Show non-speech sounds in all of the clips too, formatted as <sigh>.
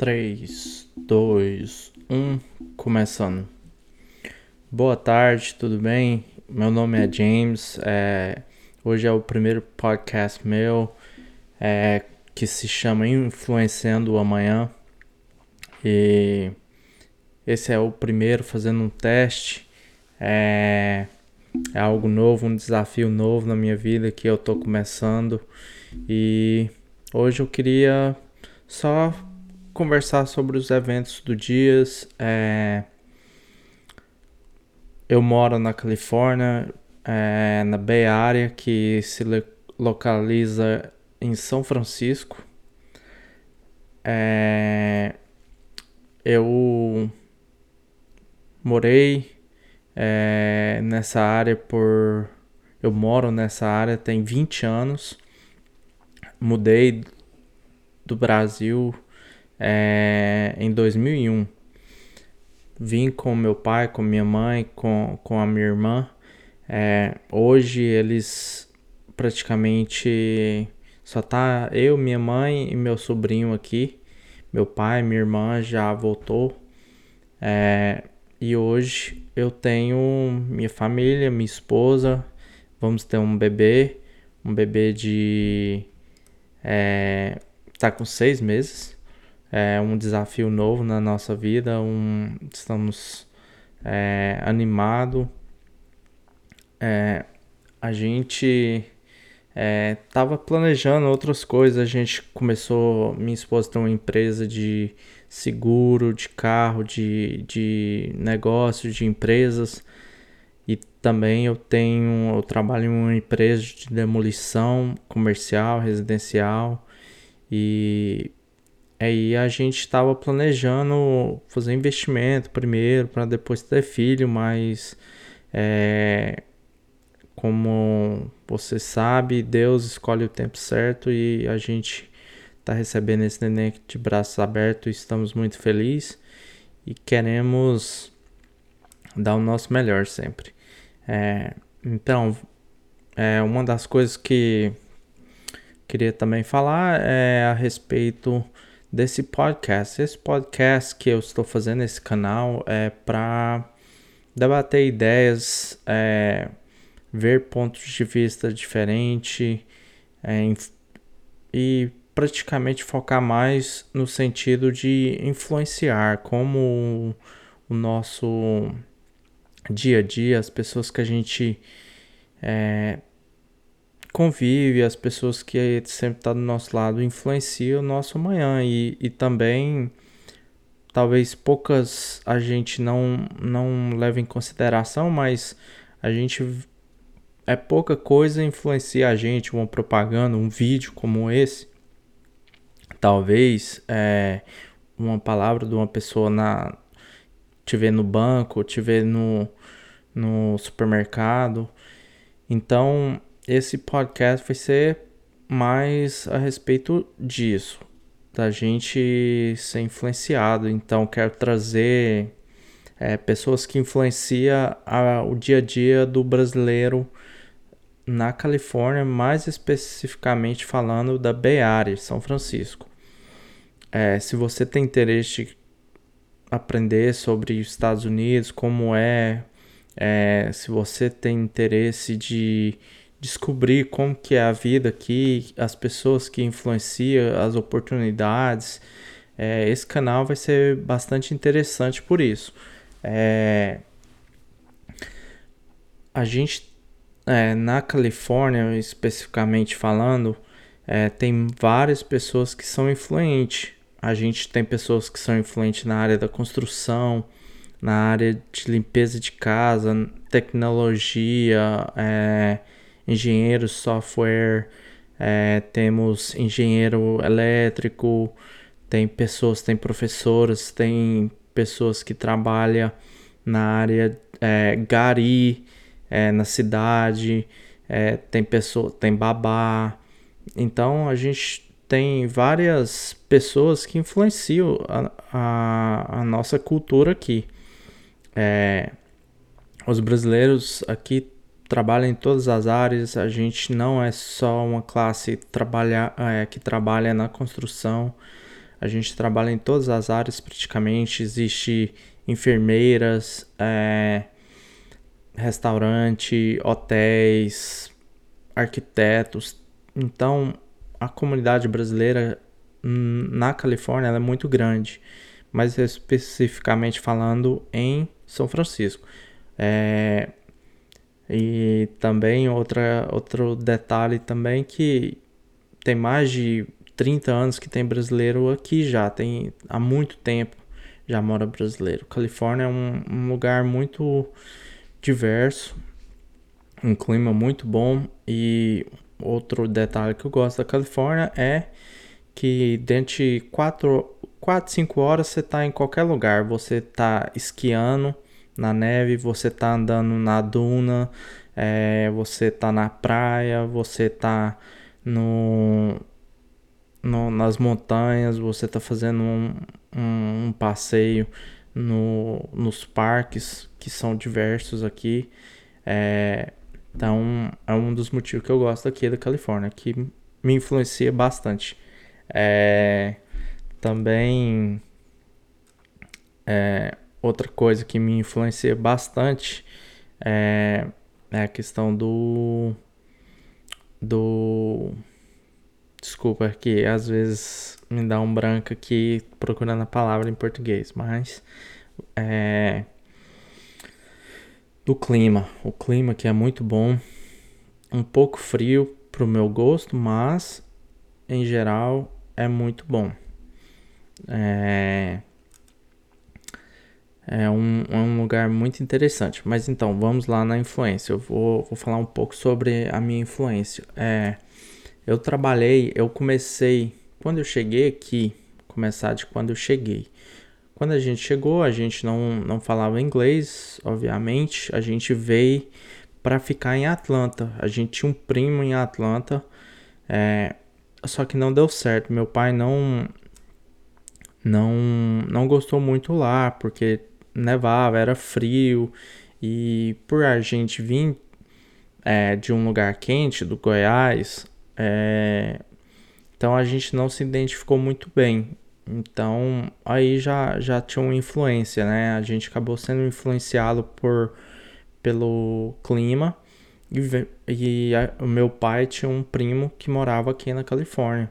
3, 2, 1, começando. Boa tarde, tudo bem? Meu nome é James. É, hoje é o primeiro podcast meu é, que se chama Influenciando o Amanhã. E esse é o primeiro fazendo um teste. É, é algo novo, um desafio novo na minha vida que eu tô começando. E hoje eu queria só conversar sobre os eventos do dias. É... Eu moro na Califórnia, é, na Bay Area, que se localiza em São Francisco. É... Eu morei é, nessa área por. Eu moro nessa área tem 20 anos. Mudei do Brasil é, em 2001. Vim com meu pai, com minha mãe, com, com a minha irmã. É, hoje eles praticamente só tá eu, minha mãe e meu sobrinho aqui. Meu pai, minha irmã já voltou. É, e hoje eu tenho minha família, minha esposa. Vamos ter um bebê, um bebê de. É, tá com seis meses é um desafio novo na nossa vida, um, estamos é, animados. É, a gente estava é, planejando outras coisas, a gente começou, minha esposa tem uma empresa de seguro, de carro, de, de negócios, de empresas. E também eu tenho, eu trabalho em uma empresa de demolição comercial, residencial. E Aí a gente estava planejando fazer investimento primeiro para depois ter filho, mas é, como você sabe, Deus escolhe o tempo certo e a gente está recebendo esse neném de braços abertos estamos muito felizes e queremos dar o nosso melhor sempre. É, então, é, uma das coisas que queria também falar é a respeito desse podcast. Esse podcast que eu estou fazendo nesse canal é para debater ideias, é, ver pontos de vista diferentes é, e praticamente focar mais no sentido de influenciar como o nosso dia a dia, as pessoas que a gente é, convive, as pessoas que sempre estão tá do nosso lado influenciam o nosso amanhã e, e também talvez poucas a gente não não leva em consideração, mas a gente é pouca coisa influencia a gente, uma propaganda, um vídeo como esse, talvez é, uma palavra de uma pessoa na te ver no banco, te ver no, no supermercado. Então, esse podcast vai ser mais a respeito disso, da gente ser influenciado. Então, quero trazer é, pessoas que influenciam a, o dia a dia do brasileiro na Califórnia, mais especificamente falando da Bay Area, São Francisco. É, se você tem interesse de aprender sobre os Estados Unidos, como é, é se você tem interesse de descobrir como que é a vida aqui, as pessoas que influenciam, as oportunidades. É, esse canal vai ser bastante interessante por isso. É, a gente é, na Califórnia, especificamente falando, é, tem várias pessoas que são influentes. A gente tem pessoas que são influentes na área da construção, na área de limpeza de casa, tecnologia, é, engenheiro software, é, temos engenheiro elétrico, tem pessoas, tem professores, tem pessoas que trabalham na área é, gari, é, na cidade, é, tem pessoa, tem babá. Então a gente tem várias pessoas que influenciam a, a, a nossa cultura aqui. É, os brasileiros aqui trabalha em todas as áreas. A gente não é só uma classe trabalha, é, que trabalha na construção. A gente trabalha em todas as áreas praticamente. Existe enfermeiras, é, restaurante, hotéis, arquitetos. Então, a comunidade brasileira hum, na Califórnia é muito grande, mas especificamente falando em São Francisco. É, e também outra, outro detalhe também que tem mais de 30 anos que tem brasileiro aqui já, tem há muito tempo já mora brasileiro. Califórnia é um, um lugar muito diverso, um clima muito bom e outro detalhe que eu gosto da Califórnia é que dentro de 4, 4 5 horas você está em qualquer lugar. Você está esquiando na neve, você está andando na duna, é, você está na praia, você está no, no, nas montanhas, você está fazendo um, um, um passeio no, nos parques que são diversos aqui. É, então, é um dos motivos que eu gosto aqui da Califórnia, que me influencia bastante. É, também, é, outra coisa que me influencia bastante é, é a questão do. do. Desculpa, que às vezes me dá um branco aqui procurando a palavra em português, mas. É, do clima. O clima que é muito bom. Um pouco frio pro meu gosto, mas em geral é muito bom. É, é um, é um lugar muito interessante. Mas então, vamos lá na influência. Eu vou, vou falar um pouco sobre a minha influência. É, eu trabalhei, eu comecei, quando eu cheguei aqui, começar de quando eu cheguei. Quando a gente chegou, a gente não, não falava inglês, obviamente. A gente veio para ficar em Atlanta. A gente tinha um primo em Atlanta, é, só que não deu certo. Meu pai não não não gostou muito lá porque nevava, era frio e por a gente vir é, de um lugar quente, do Goiás, é, então a gente não se identificou muito bem. Então aí já, já tinha uma influência, né? A gente acabou sendo influenciado por, pelo clima. E, e a, o meu pai tinha um primo que morava aqui na Califórnia.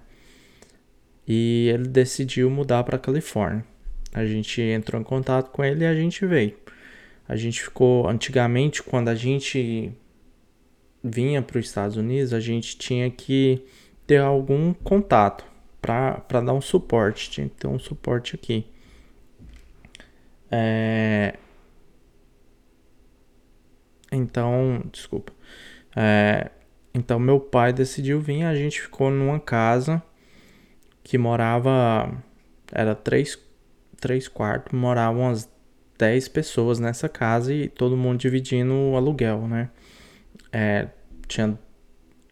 E ele decidiu mudar para Califórnia. A gente entrou em contato com ele e a gente veio. A gente ficou antigamente quando a gente vinha para os Estados Unidos, a gente tinha que ter algum contato para dar um suporte. Tinha que ter um suporte aqui. É... Então, desculpa. É... Então, meu pai decidiu vir. A gente ficou numa casa que morava. Era três, três quartos. Moravam umas 10 pessoas nessa casa e todo mundo dividindo o aluguel, né? É, tinha,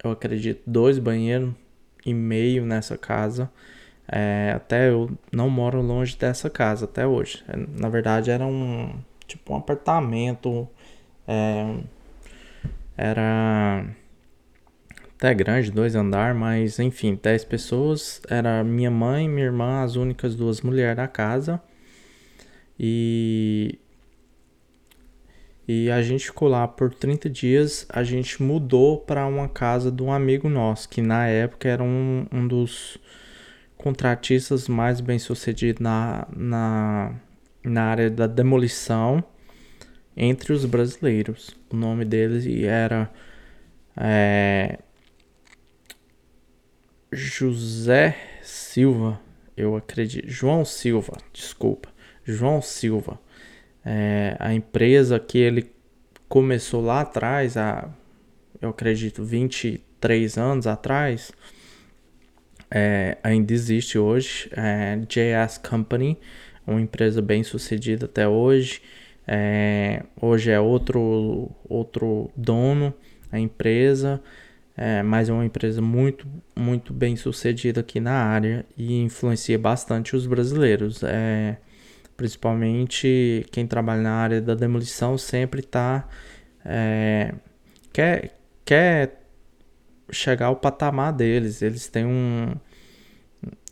eu acredito, dois banheiros e meio nessa casa. É, até eu não moro longe dessa casa até hoje. É, na verdade era um tipo um apartamento. É, era até grande, dois andar, mas enfim, 10 pessoas. Era minha mãe minha irmã, as únicas duas mulheres da casa. E e a gente ficou lá por 30 dias. A gente mudou para uma casa de um amigo nosso, que na época era um, um dos contratistas mais bem sucedidos na, na, na área da demolição entre os brasileiros. O nome dele era é, José Silva, eu acredito. João Silva, desculpa. João Silva. É, a empresa que ele começou lá atrás, há, eu acredito, 23 anos atrás, é, ainda existe hoje. É, JS Company, uma empresa bem sucedida até hoje. É, hoje é outro, outro dono, a empresa, é, mas é uma empresa muito, muito bem sucedida aqui na área e influencia bastante os brasileiros. É, Principalmente quem trabalha na área da demolição sempre está. É, quer, quer chegar ao patamar deles. Eles têm um.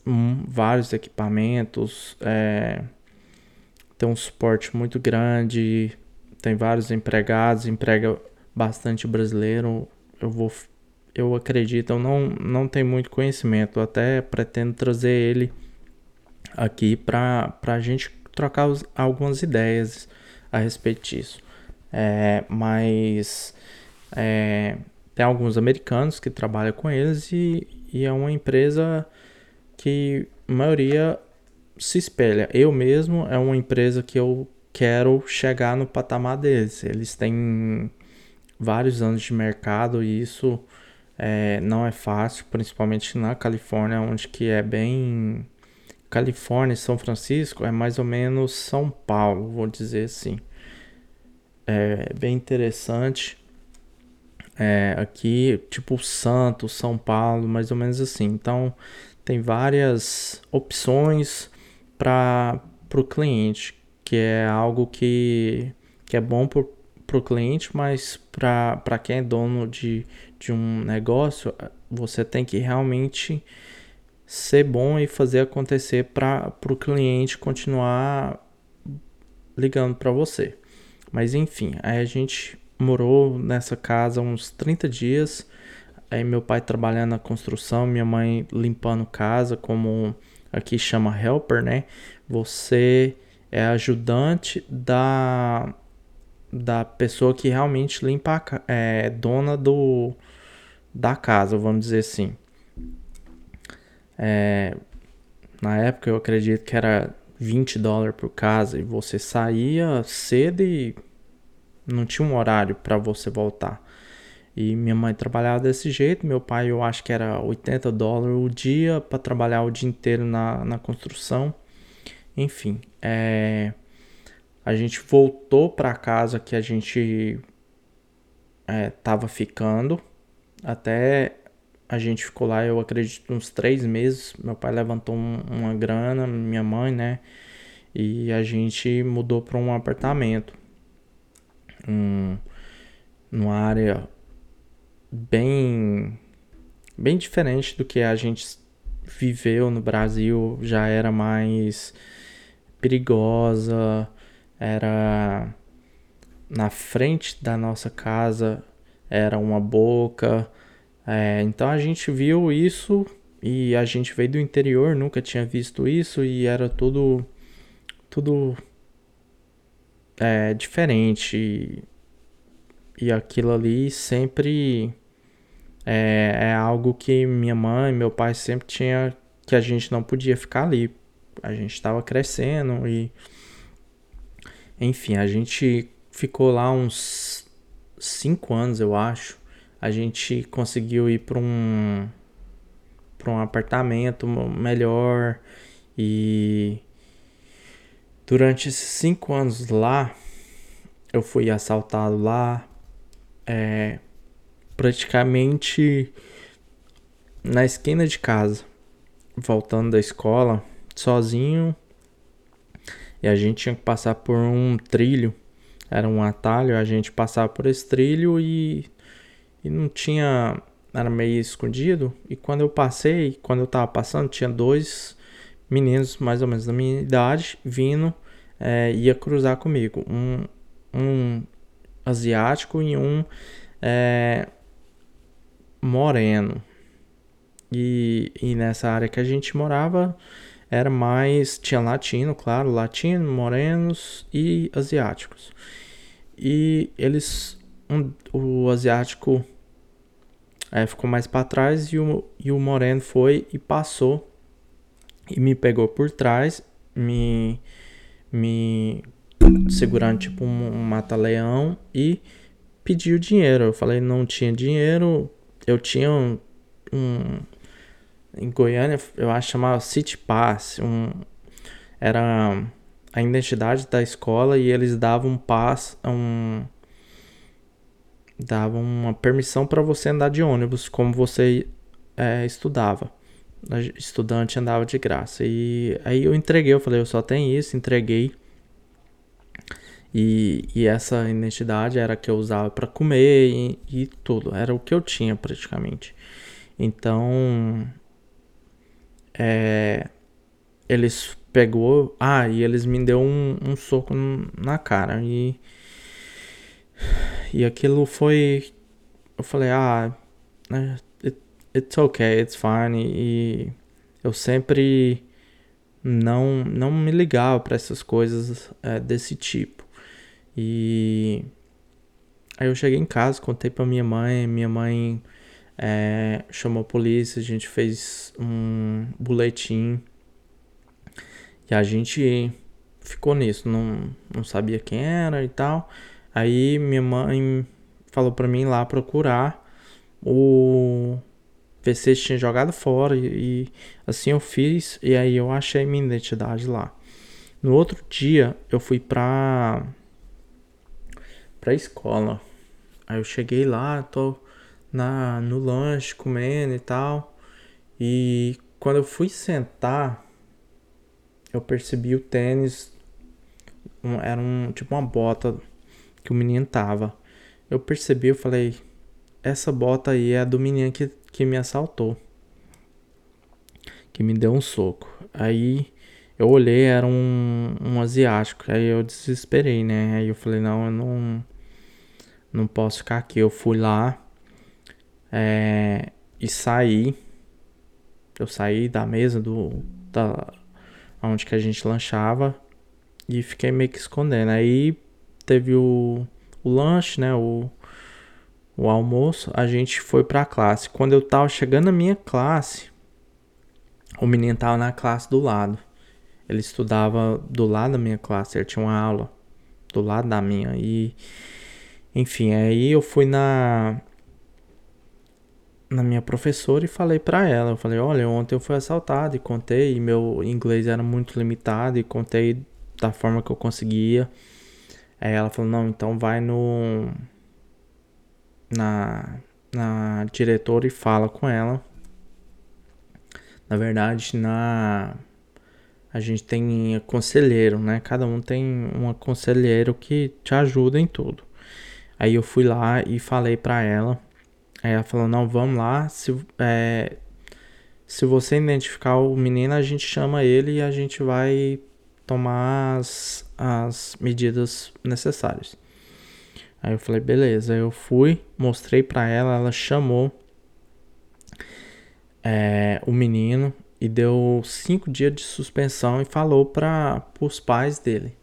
hum, vários equipamentos, é, tem um suporte muito grande, tem vários empregados, emprega bastante brasileiro. Eu vou eu acredito, eu não, não tenho muito conhecimento, até pretendo trazer ele aqui para a gente trocar os, algumas ideias a respeito disso. É, mas é, tem alguns americanos que trabalham com eles e, e é uma empresa que a maioria se espelha. Eu mesmo é uma empresa que eu quero chegar no patamar deles. Eles têm vários anos de mercado e isso é, não é fácil, principalmente na Califórnia, onde que é bem Califórnia e São Francisco é mais ou menos São Paulo, vou dizer assim. É bem interessante. É, aqui, tipo Santos, São Paulo, mais ou menos assim. Então, tem várias opções para o cliente, que é algo que, que é bom para o cliente, mas para quem é dono de, de um negócio, você tem que realmente ser bom e fazer acontecer para o cliente continuar ligando para você. Mas enfim, aí a gente morou nessa casa uns 30 dias. Aí meu pai trabalhando na construção, minha mãe limpando casa, como aqui chama helper, né? Você é ajudante da da pessoa que realmente limpa a, é dona do da casa, vamos dizer assim. É, na época eu acredito que era 20 dólares por casa e você saía cedo e não tinha um horário para você voltar. E minha mãe trabalhava desse jeito, meu pai eu acho que era 80 dólares o dia para trabalhar o dia inteiro na, na construção. Enfim, é, a gente voltou para casa que a gente é, tava ficando até a gente ficou lá, eu acredito, uns três meses. Meu pai levantou um, uma grana, minha mãe, né? E a gente mudou para um apartamento. Um, numa área bem, bem diferente do que a gente viveu no Brasil. Já era mais perigosa, era na frente da nossa casa era uma boca é, então a gente viu isso e a gente veio do interior, nunca tinha visto isso e era tudo tudo é, diferente e, e aquilo ali sempre é, é algo que minha mãe, meu pai sempre tinha que a gente não podia ficar ali. A gente estava crescendo e enfim, a gente ficou lá uns cinco anos, eu acho. A gente conseguiu ir para um para um apartamento melhor. E durante esses cinco anos lá eu fui assaltado lá. É, praticamente na esquina de casa voltando da escola sozinho e a gente tinha que passar por um trilho era um atalho a gente passava por esse trilho e e não tinha. Era meio escondido. E quando eu passei, quando eu tava passando, tinha dois meninos mais ou menos da minha idade vindo, é, ia cruzar comigo. Um, um asiático e um é, moreno. E, e nessa área que a gente morava era mais. Tinha latino, claro, latino, morenos e asiáticos. E eles. Um, o asiático Aí ficou mais para trás e o, e o Moreno foi e passou e me pegou por trás, me, me segurando tipo um, um mata-leão e pediu dinheiro. Eu falei não tinha dinheiro, eu tinha um, um em Goiânia, eu acho chamava City Pass, um, era a identidade da escola e eles davam um pass, um dava uma permissão para você andar de ônibus como você é, estudava. Estudante andava de graça. E aí eu entreguei, eu falei, eu só tenho isso, entreguei. E, e essa identidade era a que eu usava para comer e, e tudo. Era o que eu tinha praticamente. Então é, eles pegou. Ah, e eles me deu um, um soco na cara. E. E aquilo foi. Eu falei, ah. É, it, it's okay, it's fine. E eu sempre não, não me ligava para essas coisas é, desse tipo. E aí eu cheguei em casa, contei para minha mãe, minha mãe é, chamou a polícia, a gente fez um boletim e a gente ficou nisso, não, não sabia quem era e tal. Aí minha mãe falou para mim lá procurar o se tinha jogado fora e, e, assim eu fiz e aí eu achei minha identidade lá. No outro dia eu fui pra pra escola. Aí eu cheguei lá, tô na no lanche comendo e tal. E quando eu fui sentar, eu percebi o tênis um, era um tipo uma bota que o menino tava. Eu percebi, eu falei, essa bota aí é a do menino que que me assaltou. Que me deu um soco. Aí eu olhei, era um, um asiático. Aí eu desesperei, né? Aí eu falei, não, eu não, não posso ficar aqui. Eu fui lá é, e saí. Eu saí da mesa do. Da, onde que a gente lanchava. E fiquei meio que escondendo. Aí teve o, o lanche, né? O, o almoço, a gente foi pra classe. Quando eu tava chegando na minha classe, o menino tava na classe do lado. Ele estudava do lado da minha classe, ele tinha uma aula do lado da minha. E, enfim, aí eu fui na na minha professora e falei para ela, eu falei, olha, ontem eu fui assaltado e contei, e meu inglês era muito limitado e contei da forma que eu conseguia. Aí ela falou, não, então vai no na, na diretora e fala com ela. Na verdade, na a gente tem conselheiro, né? Cada um tem um conselheiro que te ajuda em tudo. Aí eu fui lá e falei pra ela. Aí ela falou: Não, vamos lá. Se, é, se você identificar o menino, a gente chama ele e a gente vai tomar as, as medidas necessárias. Aí eu falei, beleza. Eu fui, mostrei pra ela, ela chamou é, o menino e deu cinco dias de suspensão e falou para os pais dele.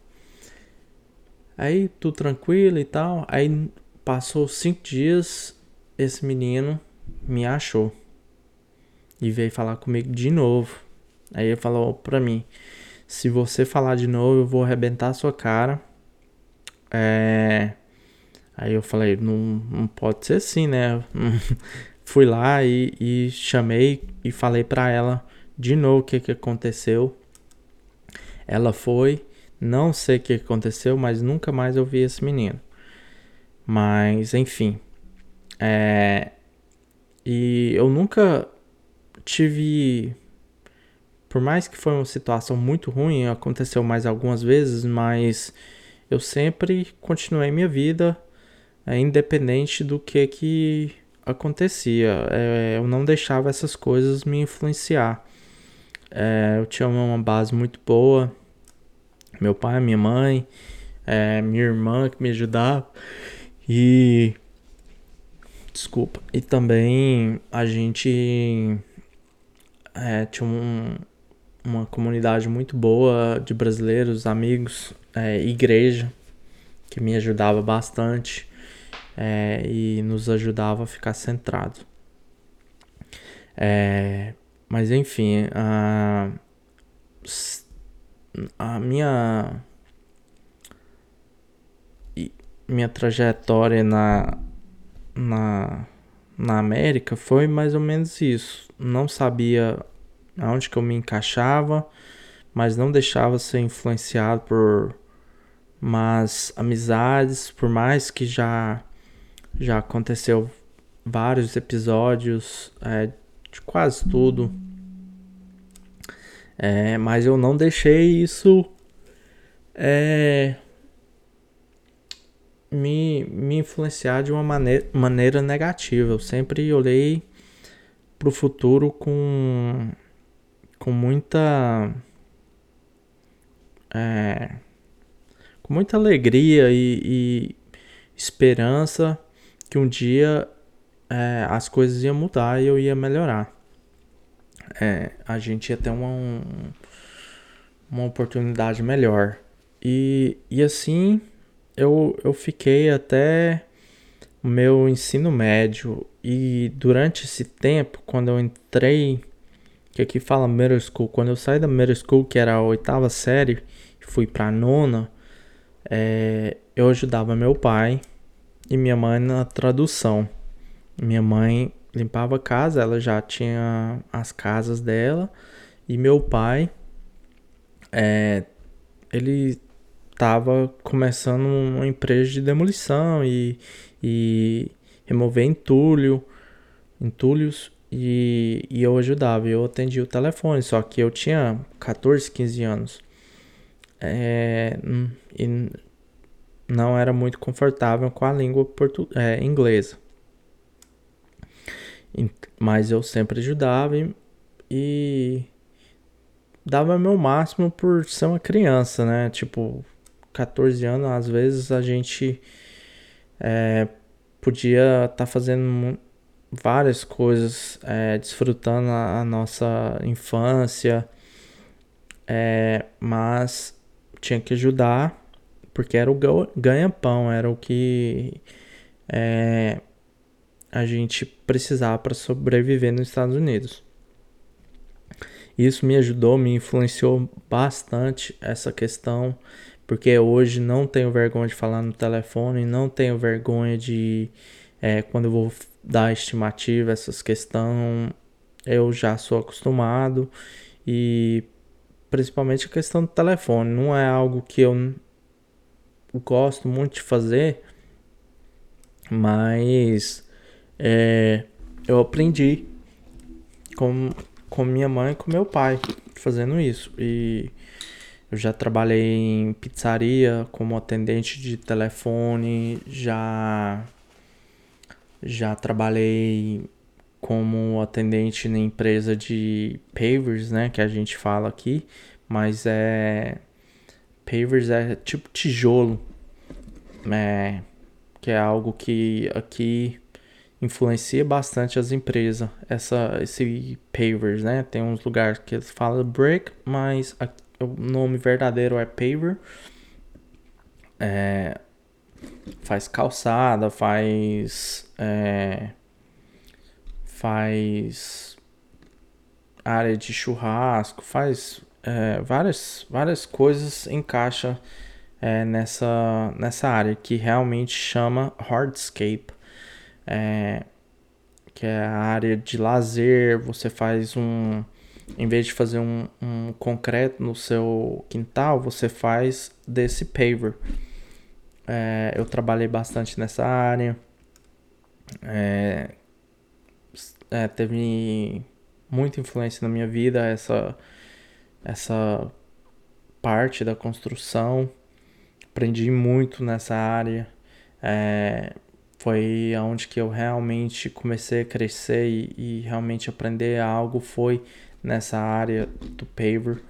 Aí tudo tranquilo e tal. Aí passou cinco dias, esse menino me achou e veio falar comigo de novo. Aí ele falou pra mim: se você falar de novo, eu vou arrebentar a sua cara. É Aí eu falei, não, não pode ser assim, né? <laughs> Fui lá e, e chamei e falei pra ela de novo o que, que aconteceu. Ela foi, não sei o que aconteceu, mas nunca mais eu vi esse menino. Mas, enfim. É... E eu nunca tive. Por mais que foi uma situação muito ruim, aconteceu mais algumas vezes, mas eu sempre continuei minha vida é, independente do que que acontecia. É, eu não deixava essas coisas me influenciar. É, eu tinha uma base muito boa. Meu pai, minha mãe, é, minha irmã que me ajudava. E. Desculpa. E também a gente é, tinha um, uma comunidade muito boa de brasileiros, amigos, é, igreja, que me ajudava bastante é, e nos ajudava a ficar centrado. Mas enfim, a, a minha minha trajetória na, na, na América foi mais ou menos isso. Não sabia aonde que eu me encaixava, mas não deixava ser influenciado por mas amizades, por mais que já já aconteceu vários episódios é, de quase tudo. É, mas eu não deixei isso é, me, me influenciar de uma maneira, maneira negativa. Eu sempre olhei para o futuro com, com muita é, com muita alegria e, e, esperança que um dia é, as coisas iam mudar e eu ia melhorar. É, a gente ia ter uma, um, uma oportunidade melhor. E, e assim eu, eu fiquei até o meu ensino médio. E durante esse tempo, quando eu entrei, que aqui fala middle school, quando eu saí da middle school, que era a oitava série, fui pra nona, é, eu ajudava meu pai e minha mãe na tradução. Minha mãe limpava a casa, ela já tinha as casas dela, e meu pai, é, ele estava começando uma empresa de demolição e, e remover entulho, entulhos e, e eu ajudava, eu atendia o telefone, só que eu tinha 14, 15 anos é, e não era muito confortável com a língua portu é, inglesa. Mas eu sempre ajudava e, e dava meu máximo por ser uma criança, né? Tipo, 14 anos, às vezes a gente é, podia estar tá fazendo várias coisas, é, desfrutando a, a, nossa infância, é, mas tinha que ajudar porque era o ganha-pão, era o que é, a gente precisava para sobreviver nos Estados Unidos. Isso me ajudou, me influenciou bastante essa questão porque hoje não tenho vergonha de falar no telefone, não tenho vergonha de é, quando eu vou dar estimativa, essas questões eu já sou acostumado. E principalmente a questão do telefone, não é algo que eu gosto muito de fazer, mas é, eu aprendi com, com minha mãe e com meu pai fazendo isso. E eu já trabalhei em pizzaria como atendente de telefone, já já trabalhei como atendente na empresa de pavers, né, que a gente fala aqui, mas é pavers é tipo tijolo, é, que é algo que aqui influencia bastante as empresas. Essa esse pavers, né? Tem uns lugares que eles falam brick, mas aqui o nome verdadeiro é paver. É, faz calçada, faz. É, faz área de churrasco, faz é, várias, várias coisas encaixa é, nessa, nessa área que realmente chama hardscape. É, que é a área de lazer, você faz um em vez de fazer um, um concreto no seu quintal, você faz desse paver. É, eu trabalhei bastante nessa área. É, é, teve muita influência na minha vida essa, essa parte da construção. Aprendi muito nessa área. É, foi aonde que eu realmente comecei a crescer e, e realmente aprender algo foi nessa área do paver.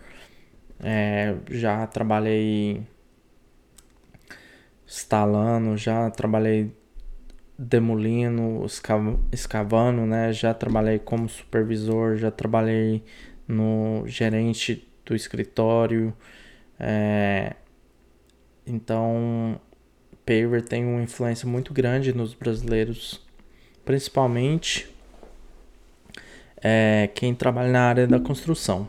É, já trabalhei instalando, já trabalhei demolindo, escavando, né? Já trabalhei como supervisor, já trabalhei no gerente do escritório. É, então, paver tem uma influência muito grande nos brasileiros, principalmente é quem trabalha na área da construção.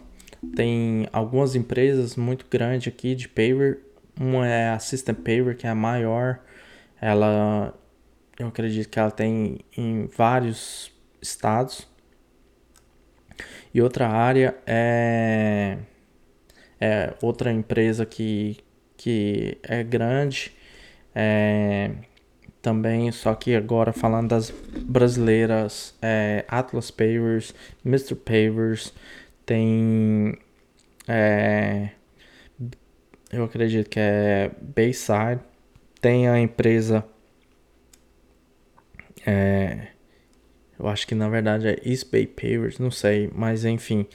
Tem algumas empresas muito grandes aqui de paver. Uma é a System Paver, que é a maior. Ela, eu acredito que ela tem em vários estados. E outra área é, é outra empresa que, que é grande. É, também, só que agora falando das brasileiras, é, Atlas Pavers, Mr. Pavers, tem. É, eu acredito que é Bayside, tem a empresa. É, eu acho que na verdade é East Bay Pavers, não sei, mas enfim.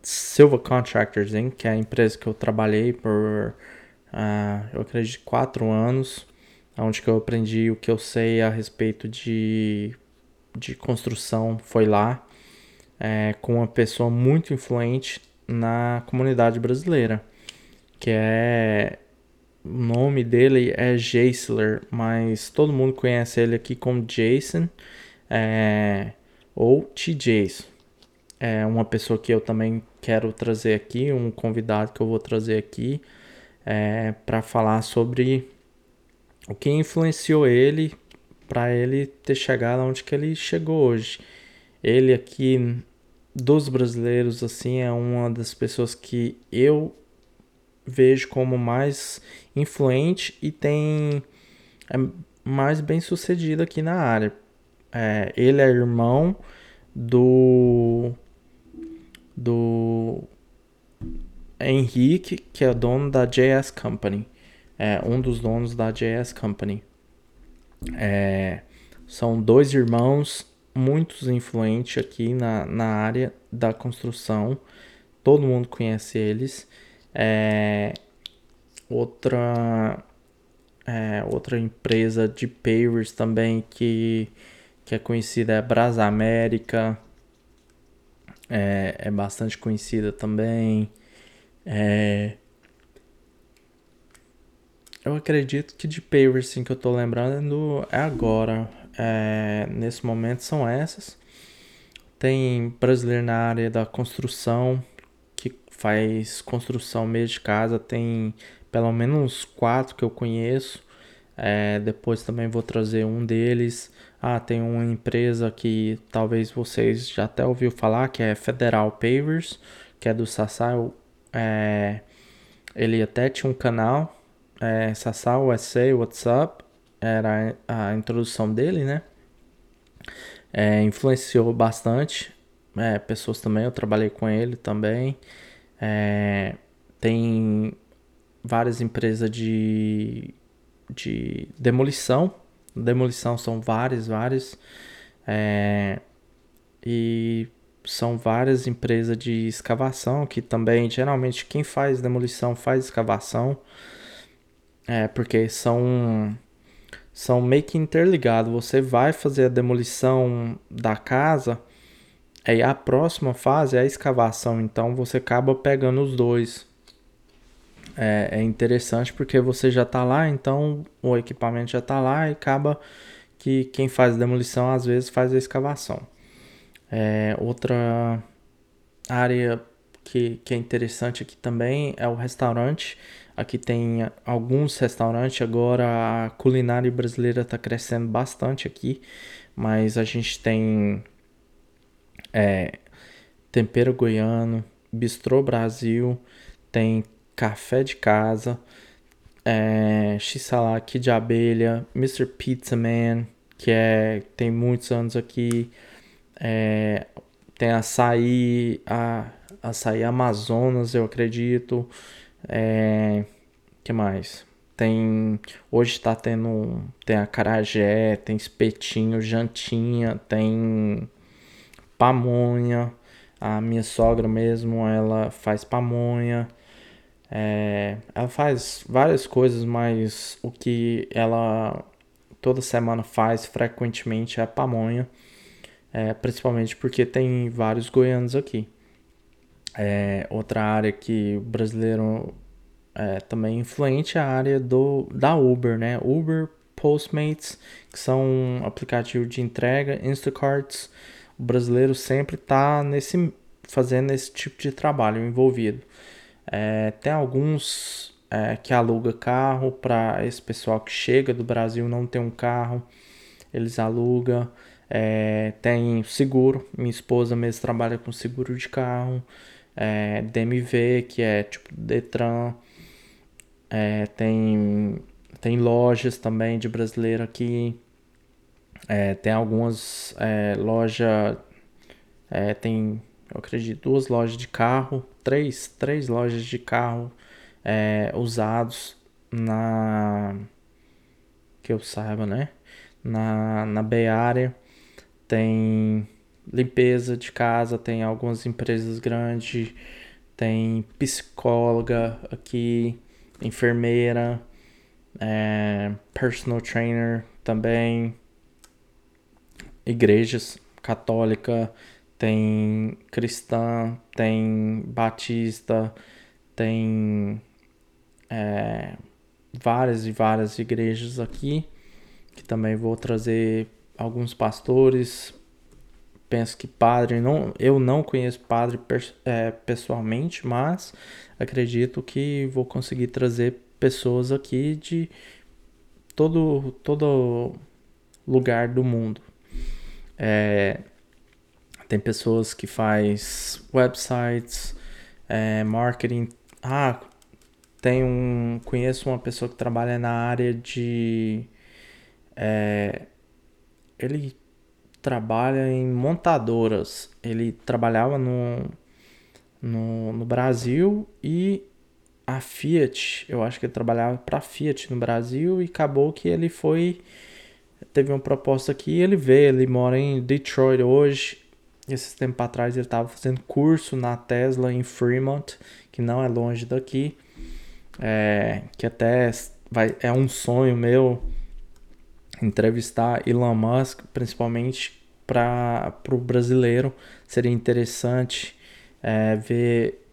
Silva Contractors Inc., que é a empresa que eu trabalhei por, uh, eu acredito, quatro anos, onde que eu aprendi o que eu sei a respeito de, de construção, foi lá, é, com uma pessoa muito influente na comunidade brasileira, que é o nome dele é Jaisler, mas todo mundo conhece ele aqui como Jason é, ou TJs. É uma pessoa que eu também quero trazer aqui, um convidado que eu vou trazer aqui é, para falar sobre o que influenciou ele para ele ter chegado onde que ele chegou hoje. Ele aqui dos brasileiros assim é uma das pessoas que eu vejo como mais influente e tem é mais bem sucedido aqui na área. É, ele é irmão do do Henrique, que é dono da JS Company. É um dos donos da JS Company. É, são dois irmãos muito influentes aqui na, na área da construção. Todo mundo conhece eles. É, outra é, outra empresa de pavers também que, que é conhecida é Brasa América. É, é bastante conhecida também. É, eu acredito que de pavers sim, que eu tô lembrando é agora. É, nesse momento são essas. Tem brasileiro na área da construção, faz construção mesmo de casa, tem pelo menos quatro que eu conheço. É, depois também vou trazer um deles. Ah, tem uma empresa que talvez vocês já até ouviu falar, que é Federal Pavers, que é do Sassá. É, ele até tinha um canal, é, USA What's Up, era a introdução dele, né? É, influenciou bastante é, pessoas também, eu trabalhei com ele também. É, tem várias empresas de, de demolição. Demolição são várias, várias. É, e são várias empresas de escavação que também, geralmente, quem faz demolição faz escavação. É, porque são são meio que interligados. Você vai fazer a demolição da casa Aí a próxima fase é a escavação, então você acaba pegando os dois. É, é interessante porque você já está lá, então o equipamento já está lá e acaba que quem faz demolição às vezes faz a escavação. É, outra área que, que é interessante aqui também é o restaurante. Aqui tem alguns restaurantes, agora a culinária brasileira está crescendo bastante aqui, mas a gente tem é, Tempero Goiano, Bistrô Brasil, tem Café de Casa, é, X-Salak de Abelha, Mr. Pizza Man, que é, tem muitos anos aqui, é, tem açaí, a, açaí Amazonas, eu acredito, é, que mais? Tem, hoje está tendo, tem a carajé, tem espetinho, jantinha, tem pamonha. A minha sogra mesmo, ela faz pamonha. É, ela faz várias coisas, mas o que ela toda semana faz frequentemente é pamonha. É, principalmente porque tem vários goianos aqui. É, outra área que o brasileiro é, também influente é a área do, da Uber, né? Uber, Postmates, que são aplicativos de entrega, Instacarts, o brasileiro sempre está nesse fazendo esse tipo de trabalho envolvido. É, tem alguns é, que aluga carro para esse pessoal que chega do Brasil não tem um carro, eles alugam. É, tem seguro, minha esposa mesmo trabalha com seguro de carro. É, DMV, que é tipo Detran. É, tem, tem lojas também de brasileiro aqui. É, tem algumas é, lojas, é, tem, eu acredito, duas lojas de carro, três, três lojas de carro é, usados na que eu saiba, né? Na, na Bay Area tem limpeza de casa, tem algumas empresas grandes, tem psicóloga aqui, enfermeira, é, personal trainer também, igrejas católica, tem cristã, tem batista, tem é, várias e várias igrejas aqui, que também vou trazer alguns pastores. Penso que padre, não, eu não conheço padre é, pessoalmente, mas acredito que vou conseguir trazer pessoas aqui de todo, todo lugar do mundo. É, tem pessoas que faz websites, é, marketing. Ah, tem um, conheço uma pessoa que trabalha na área de, é, ele trabalha em montadoras. Ele trabalhava no, no, no Brasil e a Fiat, eu acho que ele trabalhava para a Fiat no Brasil e acabou que ele foi teve uma proposta aqui, ele veio, ele mora em Detroit hoje. Esses tempos atrás ele estava fazendo curso na Tesla em Fremont, que não é longe daqui. É, que até vai, é um sonho meu entrevistar Elon Musk, principalmente para o brasileiro. Seria interessante é, ver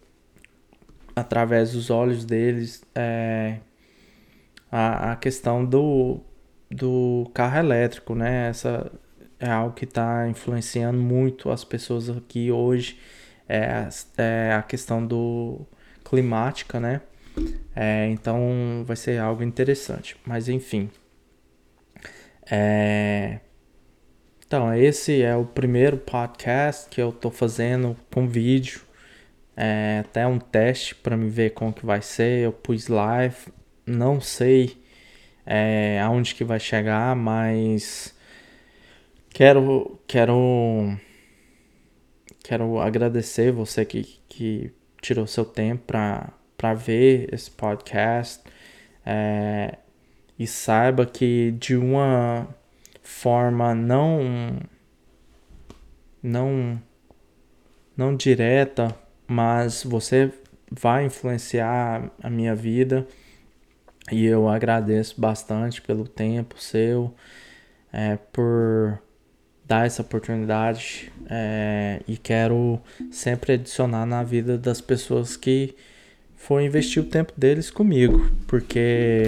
através dos olhos deles é, a, a questão do, do carro elétrico, né? Essa é algo que está influenciando muito as pessoas aqui hoje. É, é a questão do climática, né? É, então vai ser algo interessante. Mas enfim. É... Então, esse é o primeiro podcast que eu tô fazendo com vídeo. É até um teste para me ver como que vai ser. Eu pus live, não sei é, aonde que vai chegar, mas quero quero quero agradecer você que, que tirou seu tempo para ver esse podcast é, e saiba que de uma forma não não não direta mas você vai influenciar a minha vida e eu agradeço bastante pelo tempo seu, é, por dar essa oportunidade é, e quero sempre adicionar na vida das pessoas que for investir o tempo deles comigo, porque.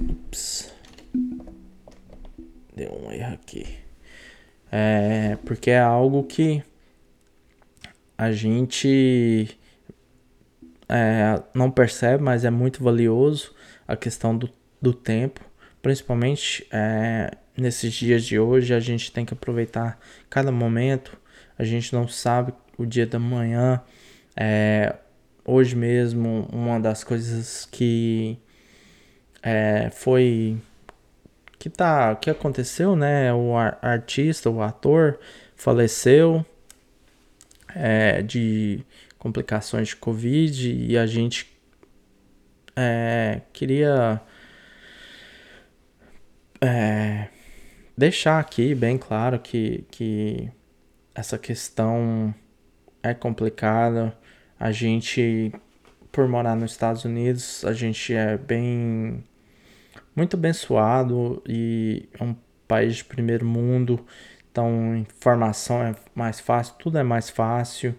Ups. Deu um erro aqui. É, porque é algo que a gente é, não percebe, mas é muito valioso a questão do, do tempo. Principalmente é, nesses dias de hoje, a gente tem que aproveitar cada momento. A gente não sabe o dia da manhã. É, hoje mesmo, uma das coisas que é, foi que tá que aconteceu, né? O artista, o ator faleceu é, de complicações de Covid e a gente é, queria é, deixar aqui bem claro que, que essa questão é complicada. A gente, por morar nos Estados Unidos, a gente é bem muito abençoado e é um país de primeiro mundo. Então, informação é mais fácil, tudo é mais fácil.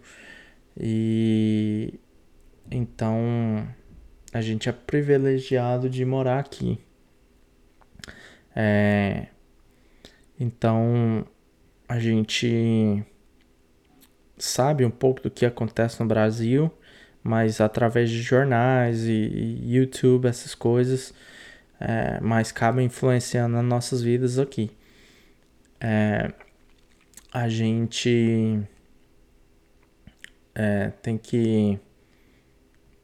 E então a gente é privilegiado de morar aqui. É, então a gente sabe um pouco do que acontece no Brasil, mas através de jornais e, e YouTube, essas coisas, é, mas acabam influenciando as nossas vidas aqui. É, a gente é, tem que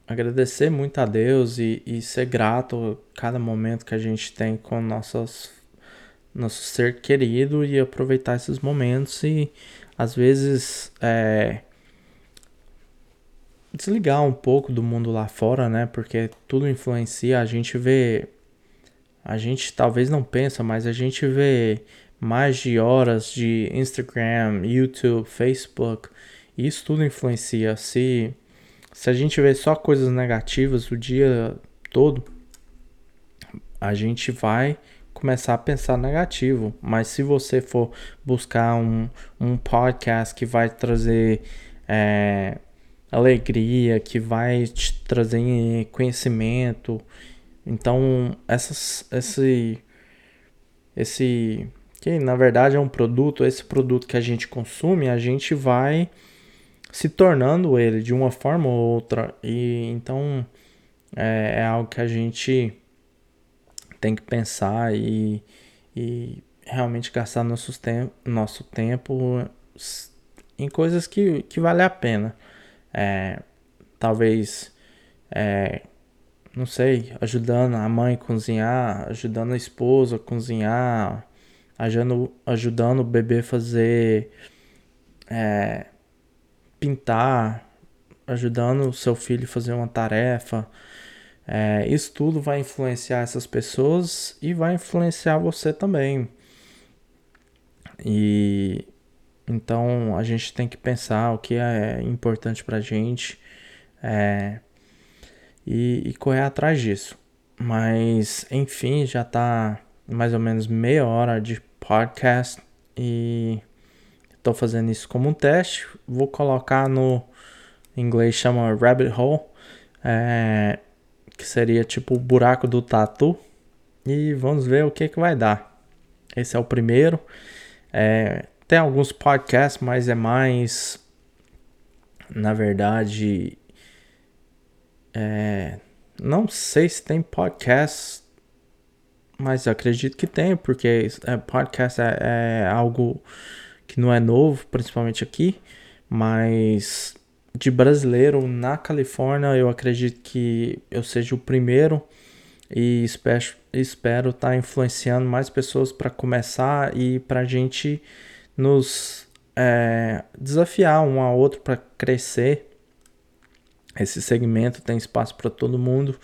agradecer muito a Deus e, e ser grato a cada momento que a gente tem com nossos, nosso ser querido e aproveitar esses momentos e às vezes é, desligar um pouco do mundo lá fora, né? Porque tudo influencia, a gente vê a gente talvez não pensa, mas a gente vê mais de horas de Instagram, YouTube, Facebook. Isso tudo influencia. Se, se a gente vê só coisas negativas o dia todo, a gente vai começar a pensar negativo. Mas se você for buscar um, um podcast que vai trazer é, alegria, que vai te trazer conhecimento, então essas, esse, esse que na verdade é um produto, esse produto que a gente consome, a gente vai se tornando ele de uma forma ou outra. E então é, é algo que a gente tem que pensar e, e realmente gastar nosso tempo, nosso tempo em coisas que, que vale a pena. É, talvez, é, não sei, ajudando a mãe a cozinhar, ajudando a esposa a cozinhar, ajudando, ajudando o bebê a fazer, é, pintar, ajudando o seu filho a fazer uma tarefa. É, isso tudo vai influenciar essas pessoas e vai influenciar você também. E então a gente tem que pensar o que é importante pra gente é, e, e correr atrás disso. Mas enfim, já tá mais ou menos meia hora de podcast e estou fazendo isso como um teste. Vou colocar no em inglês chama rabbit hole. É, que seria tipo o buraco do tatu. E vamos ver o que, que vai dar. Esse é o primeiro. É, tem alguns podcasts, mas é mais. Na verdade. É, não sei se tem podcast, mas acredito que tem, porque é, podcast é, é algo que não é novo, principalmente aqui. Mas de brasileiro na Califórnia, eu acredito que eu seja o primeiro e espero estar tá influenciando mais pessoas para começar e para a gente nos é, desafiar um ao outro para crescer. Esse segmento tem espaço para todo mundo,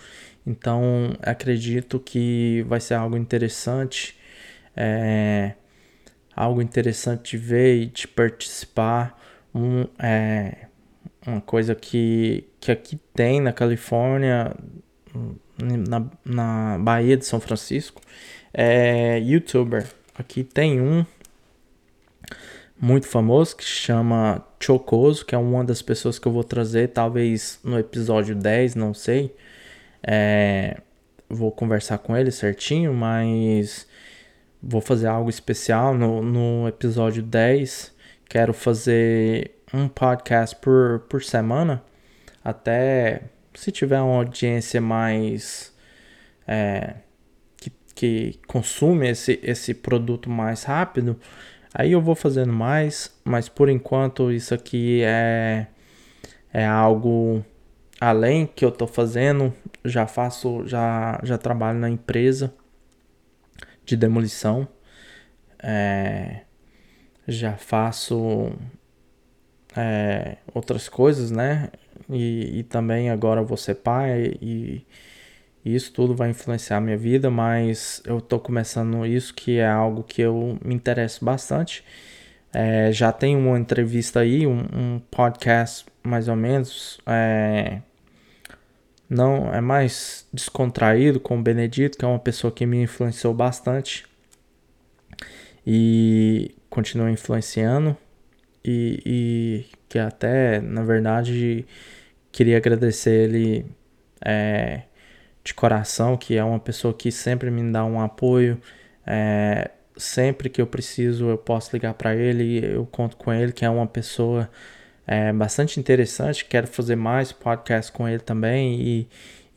então acredito que vai ser algo interessante, é, algo interessante de ver e de participar. Um, é, uma coisa que, que aqui tem na Califórnia, na, na Bahia de São Francisco, é youtuber. Aqui tem um muito famoso que chama Chocoso, que é uma das pessoas que eu vou trazer, talvez no episódio 10, não sei. É, vou conversar com ele certinho, mas vou fazer algo especial no, no episódio 10. Quero fazer um podcast por, por semana, até se tiver uma audiência mais é, que, que consome esse, esse produto mais rápido, aí eu vou fazendo mais, mas por enquanto isso aqui é, é algo além que eu tô fazendo, já faço, já, já trabalho na empresa de demolição, é, já faço é, outras coisas, né? E, e, também agora vou ser pai e, isso tudo vai influenciar a minha vida, mas eu tô começando isso que é algo que eu me interesso bastante. É, já tem uma entrevista aí, um, um podcast mais ou menos. É, não é mais descontraído com o Benedito, que é uma pessoa que me influenciou bastante e continua influenciando e, e que até, na verdade, queria agradecer ele é, de coração, que é uma pessoa que sempre me dá um apoio. É, sempre que eu preciso, eu posso ligar para ele, eu conto com ele, que é uma pessoa é, bastante interessante. Quero fazer mais podcast com ele também. E,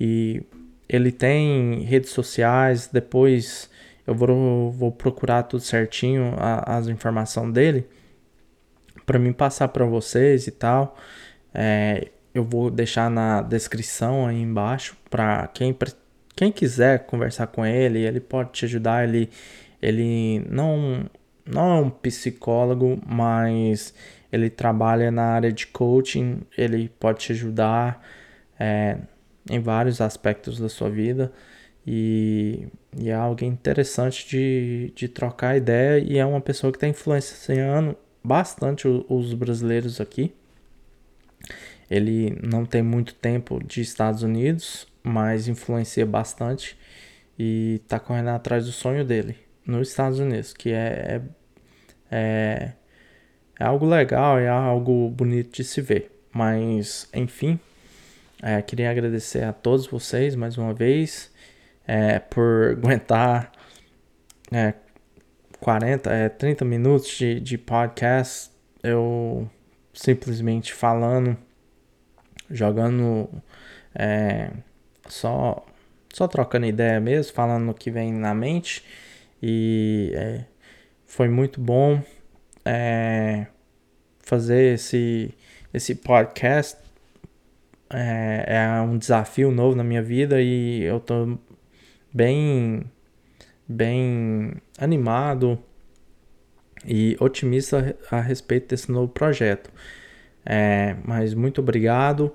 e ele tem redes sociais, depois eu vou, vou procurar tudo certinho, a, as informações dele para mim passar para vocês e tal. É, eu vou deixar na descrição aí embaixo para quem, quem quiser conversar com ele, ele pode te ajudar. Ele, ele não, não é um psicólogo, mas ele trabalha na área de coaching, ele pode te ajudar é, em vários aspectos da sua vida. E, e é alguém interessante de, de trocar ideia e é uma pessoa que está influenciando bastante os brasileiros aqui. Ele não tem muito tempo de Estados Unidos, mas influencia bastante e está correndo atrás do sonho dele nos Estados Unidos, que é, é, é, é algo legal, é algo bonito de se ver. Mas, enfim, é, queria agradecer a todos vocês mais uma vez é, por <laughs> aguentar é, 40, é, 30 minutos de, de podcast. Eu simplesmente falando, jogando, é, só, só trocando ideia mesmo, falando o que vem na mente. E é, foi muito bom é, fazer esse, esse podcast. É, é, um desafio novo na minha vida e eu tô bem, bem animado e otimista a respeito desse novo projeto. É, mas muito obrigado.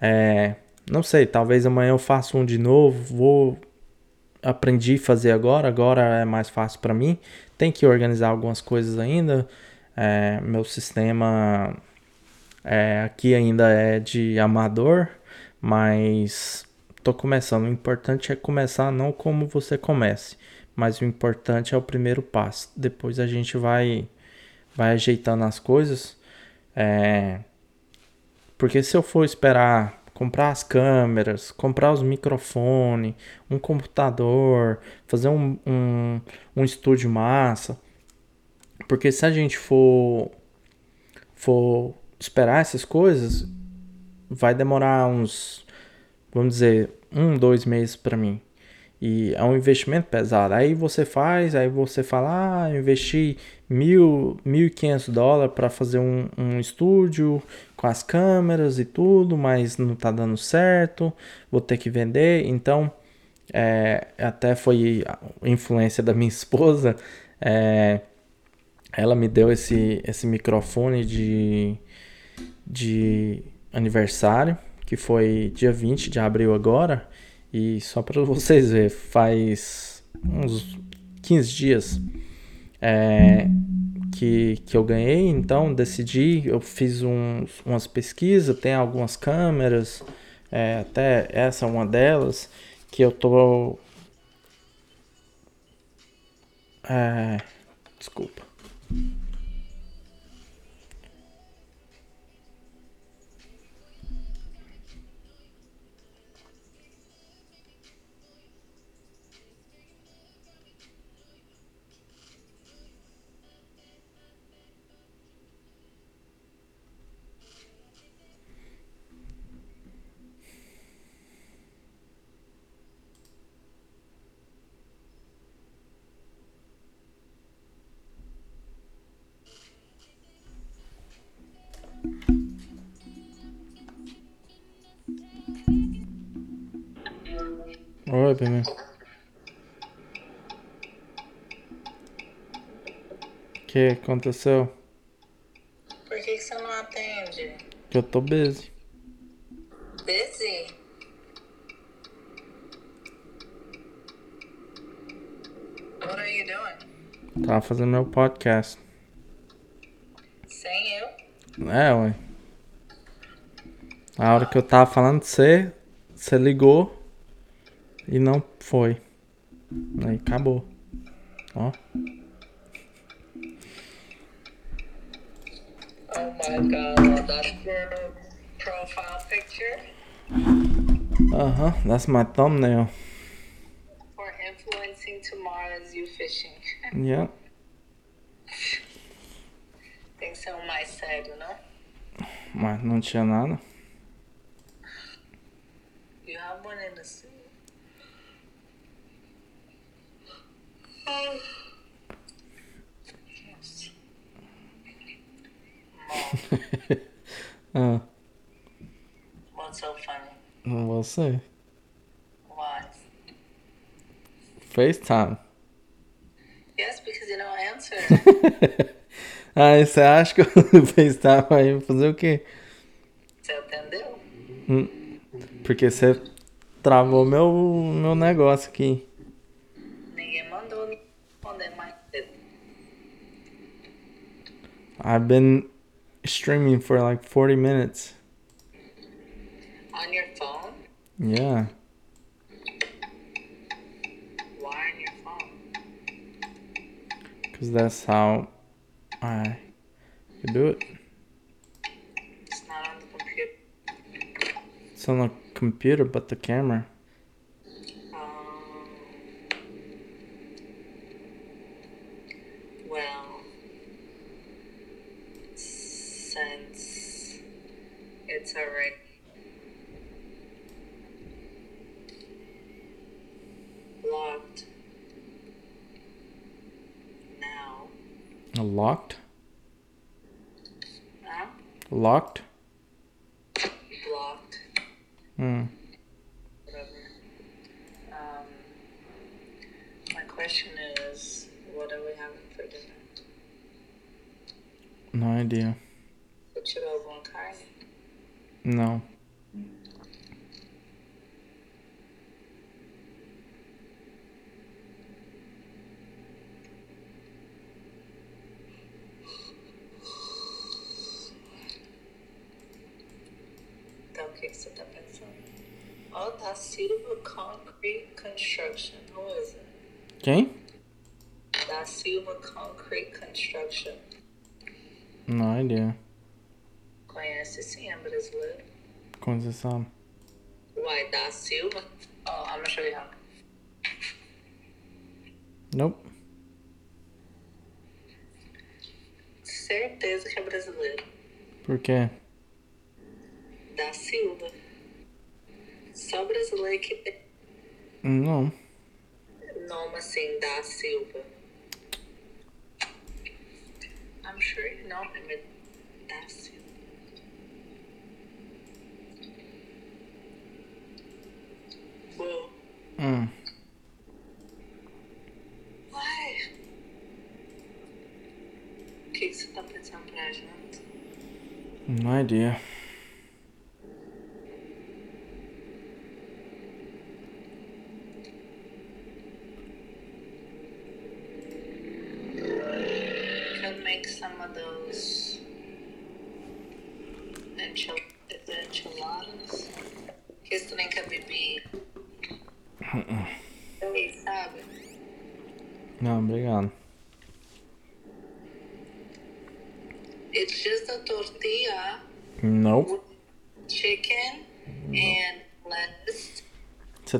É, não sei, talvez amanhã eu faça um de novo. Vou aprendi a fazer agora, agora é mais fácil para mim. Tem que organizar algumas coisas ainda. É, meu sistema é, aqui ainda é de amador, mas tô começando. O importante é começar não como você comece, mas o importante é o primeiro passo. Depois a gente vai vai ajeitando as coisas. É, porque se eu for esperar comprar as câmeras, comprar os microfones, um computador, fazer um, um, um estúdio massa. Porque se a gente for, for esperar essas coisas, vai demorar uns, vamos dizer, um, dois meses para mim. E é um investimento pesado. Aí você faz, aí você fala, ah, investi mil, mil e quinhentos dólares para fazer um, um estúdio com as câmeras e tudo, mas não tá dando certo, vou ter que vender. Então, é, até foi influência da minha <laughs> esposa, é, ela me deu esse, esse microfone de, de aniversário, que foi dia 20 de abril agora. E só para vocês verem, faz uns 15 dias é, que, que eu ganhei, então decidi, eu fiz uns, umas pesquisas, tem algumas câmeras, é, até essa é uma delas, que eu tô. É, desculpa. Oi, bebê. O que aconteceu? Por que, que você não atende? Que eu tô busy. Busy? What are you doing? Tava fazendo meu podcast. Sem eu? É, ué. A hora que eu tava falando de você, você ligou. E não foi. Aí acabou. Ó. Oh my god, that's your profile picture? Uh huh, that's my thumbnail. For influencing tomorrow's you fishing. Yep. Tem que ser um mais sério, não? Mas não tinha nada. Ah, what's so funny? não vou ser. Why? FaceTime. Yes, because you don't answer. Aí <laughs> você acha que o <laughs> FaceTime vai fazer o quê? Você atendeu? Hum, Porque você Travou meu, meu negócio aqui. I've been streaming for like 40 minutes. On your phone? Yeah. Why on your phone? Because that's how I could do it. It's not on the computer. It's on the computer, but the camera. Quem? Da Silva Concrete Construction. No idea. Conhece sim, é brasileiro. Como você sabe? Uai, da Silva? Oh, I'm gonna show you how. Nope. Certeza que é brasileiro. Por quê? Da Silva. Só brasileiro que tem Não. Nome assim, da Silva. I'm sure you know him, but da Silva. Whoa. Hum. Uai. O que, que você tá pensando pra janta? No idea.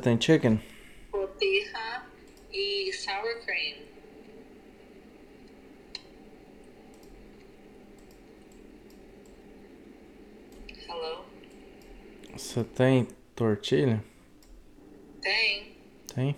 Tem chicken? tortilla e sour cream. Hello? Você tem tortilha? Tem. Tem?